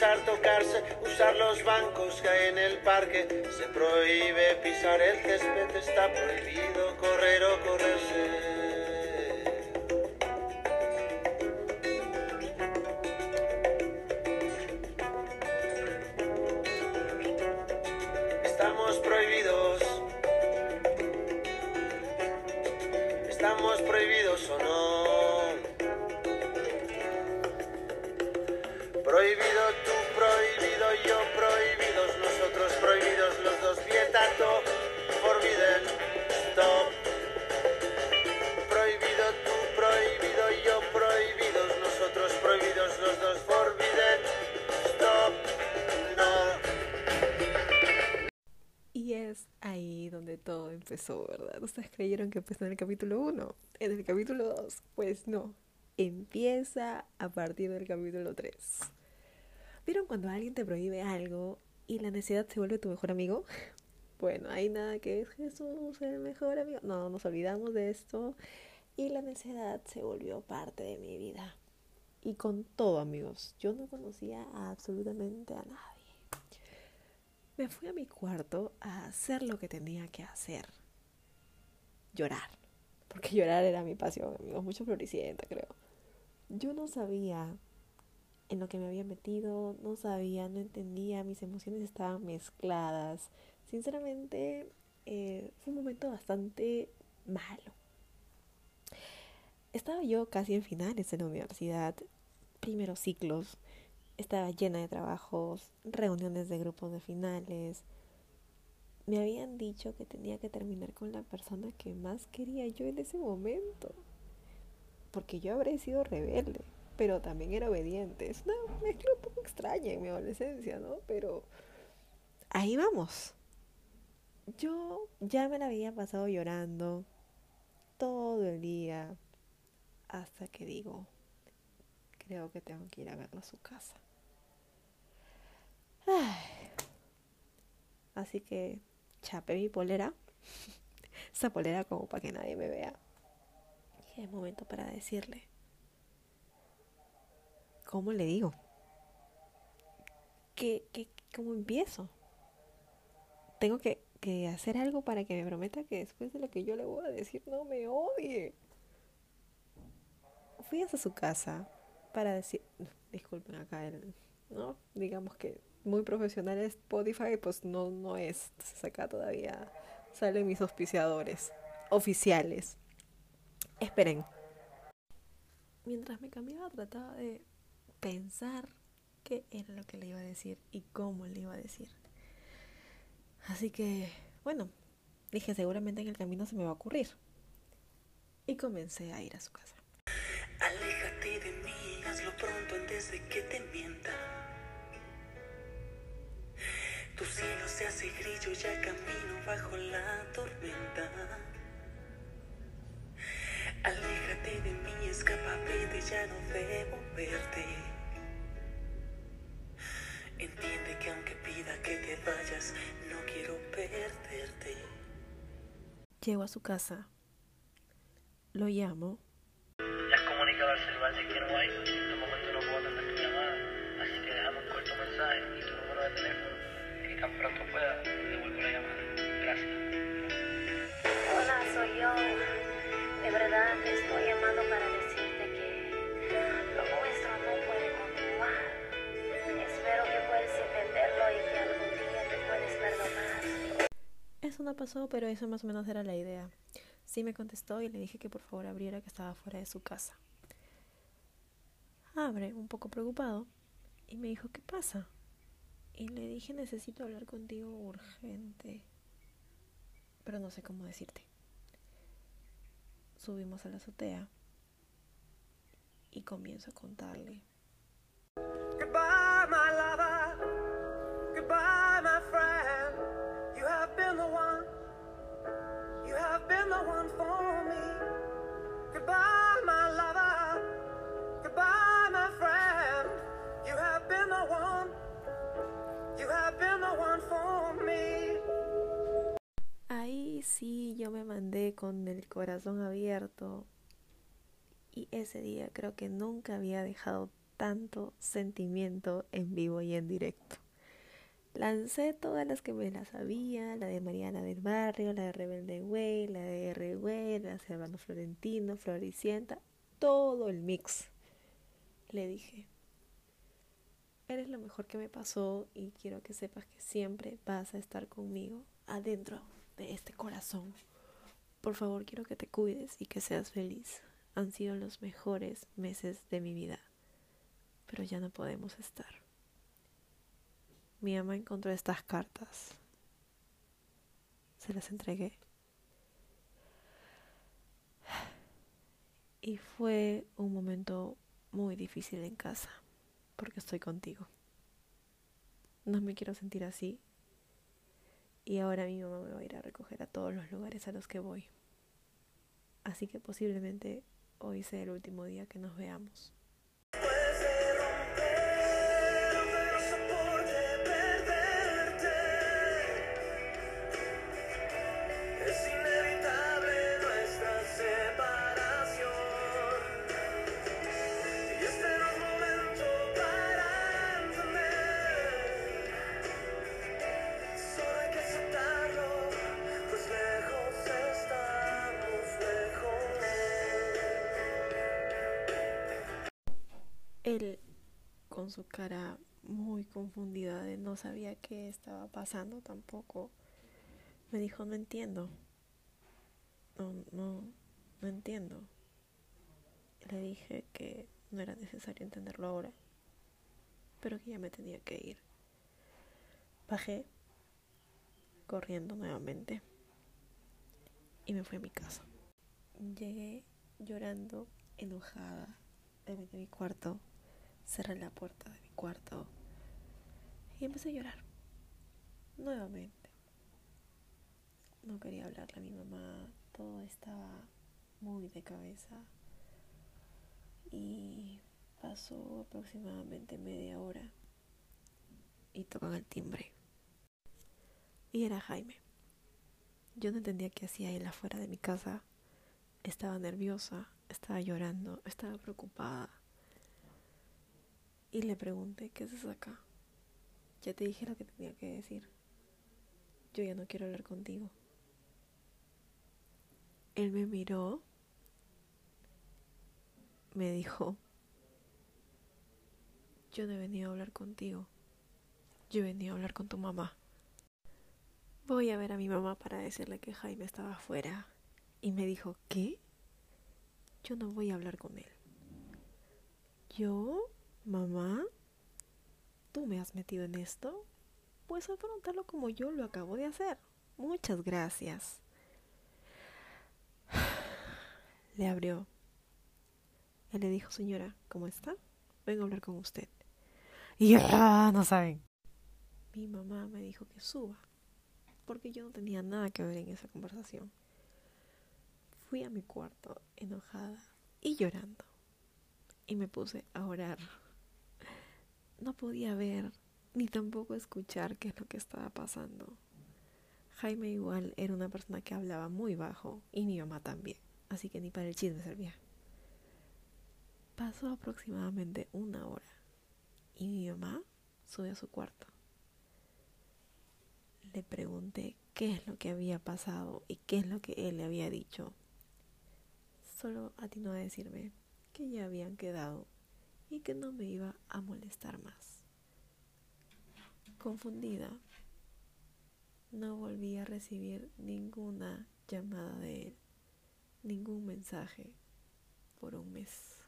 tocarse, usar los bancos que hay en el parque. Se prohíbe pisar el césped, está prohibido correr o correrse. Prohibido tú, prohibido yo, prohibidos nosotros, prohibidos los dos. Vietato, forbidden, stop. Prohibido tú, prohibido yo, prohibidos nosotros, prohibidos los dos. Forbidden, stop, no. Y es ahí donde todo empezó, ¿verdad? Ustedes creyeron que empezó en el capítulo 1, en el capítulo 2. Pues no, empieza a partir del capítulo 3. ¿Vieron cuando alguien te prohíbe algo y la necesidad se vuelve tu mejor amigo? Bueno, hay nada que es Jesús el mejor amigo. No, nos olvidamos de esto y la necesidad se volvió parte de mi vida. Y con todo, amigos, yo no conocía absolutamente a nadie. Me fui a mi cuarto a hacer lo que tenía que hacer. Llorar. Porque llorar era mi pasión, amigos. Mucho floricienta, creo. Yo no sabía en lo que me había metido, no sabía, no entendía, mis emociones estaban mezcladas. Sinceramente, eh, fue un momento bastante malo. Estaba yo casi en finales en la universidad, primeros ciclos, estaba llena de trabajos, reuniones de grupos de finales. Me habían dicho que tenía que terminar con la persona que más quería yo en ese momento. Porque yo habré sido rebelde, pero también era obediente. Es una mezcla un poco extraña en mi adolescencia, ¿no? Pero ahí vamos. Yo ya me la había pasado llorando todo el día hasta que digo, creo que tengo que ir a verlo a su casa. Ay. Así que chapé mi polera, esa polera como para que nadie me vea. Es momento para decirle, ¿cómo le digo? ¿Qué, qué, ¿Cómo empiezo? Tengo que, que hacer algo para que me prometa que después de lo que yo le voy a decir no me odie. Fui hasta su casa para decir, disculpen acá, el, ¿no? Digamos que muy profesional Spotify, pues no, no es. Entonces acá todavía salen mis auspiciadores oficiales. Esperen. Mientras me cambiaba trataba de pensar qué era lo que le iba a decir y cómo le iba a decir. Así que, bueno, dije seguramente en el camino se me va a ocurrir. Y comencé a ir a su casa. Aléjate de mí, hazlo pronto antes de que te mienta. Tu cielo se hace grillo, ya camino bajo la tormenta. De mí, escapa, vete, ya no debo verte. Entiende que aunque pida que te vayas, no quiero perderte. Llego a su casa, lo llamo pero eso más o menos era la idea. Sí me contestó y le dije que por favor abriera que estaba fuera de su casa. Abre, un poco preocupado, y me dijo, ¿qué pasa? Y le dije, necesito hablar contigo urgente. Pero no sé cómo decirte. Subimos a la azotea y comienzo a contarle. Ahí sí yo me mandé con el corazón abierto. Y ese día creo que nunca había dejado tanto sentimiento en vivo y en directo. Lancé todas las que me las sabía, la de Mariana del Barrio, la de Rebelde Way, la de R. Way, la de Servando Florentino, Floricienta, todo el mix. Le dije, eres lo mejor que me pasó y quiero que sepas que siempre vas a estar conmigo adentro de este corazón. Por favor, quiero que te cuides y que seas feliz. Han sido los mejores meses de mi vida, pero ya no podemos estar. Mi ama encontró estas cartas. Se las entregué. Y fue un momento muy difícil en casa, porque estoy contigo. No me quiero sentir así y ahora mi mamá me va a ir a recoger a todos los lugares a los que voy. Así que posiblemente hoy sea el último día que nos veamos. Su cara muy confundida de no sabía qué estaba pasando tampoco, me dijo, no entiendo. No, no, no entiendo. Le dije que no era necesario entenderlo ahora, pero que ya me tenía que ir. Bajé corriendo nuevamente y me fui a mi casa. Llegué llorando, enojada, me metí a mi cuarto, cerré la puerta de mi cuarto y empecé a llorar. Nuevamente. No quería hablarle a mi mamá, todo estaba muy de cabeza. Y pasó aproximadamente media hora y tocan el timbre. Y era Jaime. Yo no entendía qué hacía él afuera de mi casa. Estaba nerviosa, estaba llorando, estaba preocupada. Y le pregunté, ¿qué haces acá? Ya te dije lo que tenía que decir. Yo ya no quiero hablar contigo. Él me miró, me dijo, yo no he venido a hablar contigo, yo he venido a hablar con tu mamá. Voy a ver a mi mamá para decirle que Jaime estaba afuera. Y me dijo, ¿qué? Yo no voy a hablar con él. ¿Yo? ¿Mamá? ¿Tú me has metido en esto? Pues afrontarlo como yo lo acabo de hacer. Muchas gracias. Le abrió. Él le dijo, señora, ¿cómo está? Vengo a hablar con usted. Y ya no saben. Mi mamá me dijo que suba, porque yo no tenía nada que ver en esa conversación. Fui a mi cuarto enojada y llorando. Y me puse a orar. No podía ver ni tampoco escuchar qué es lo que estaba pasando. Jaime igual era una persona que hablaba muy bajo y mi mamá también, así que ni para el chisme servía. Pasó aproximadamente una hora y mi mamá sube a su cuarto. Le pregunté qué es lo que había pasado y qué es lo que él le había dicho. Solo atinó a decirme que ya habían quedado y que no me iba a molestar más. Confundida, no volví a recibir ninguna llamada de él, ningún mensaje por un mes.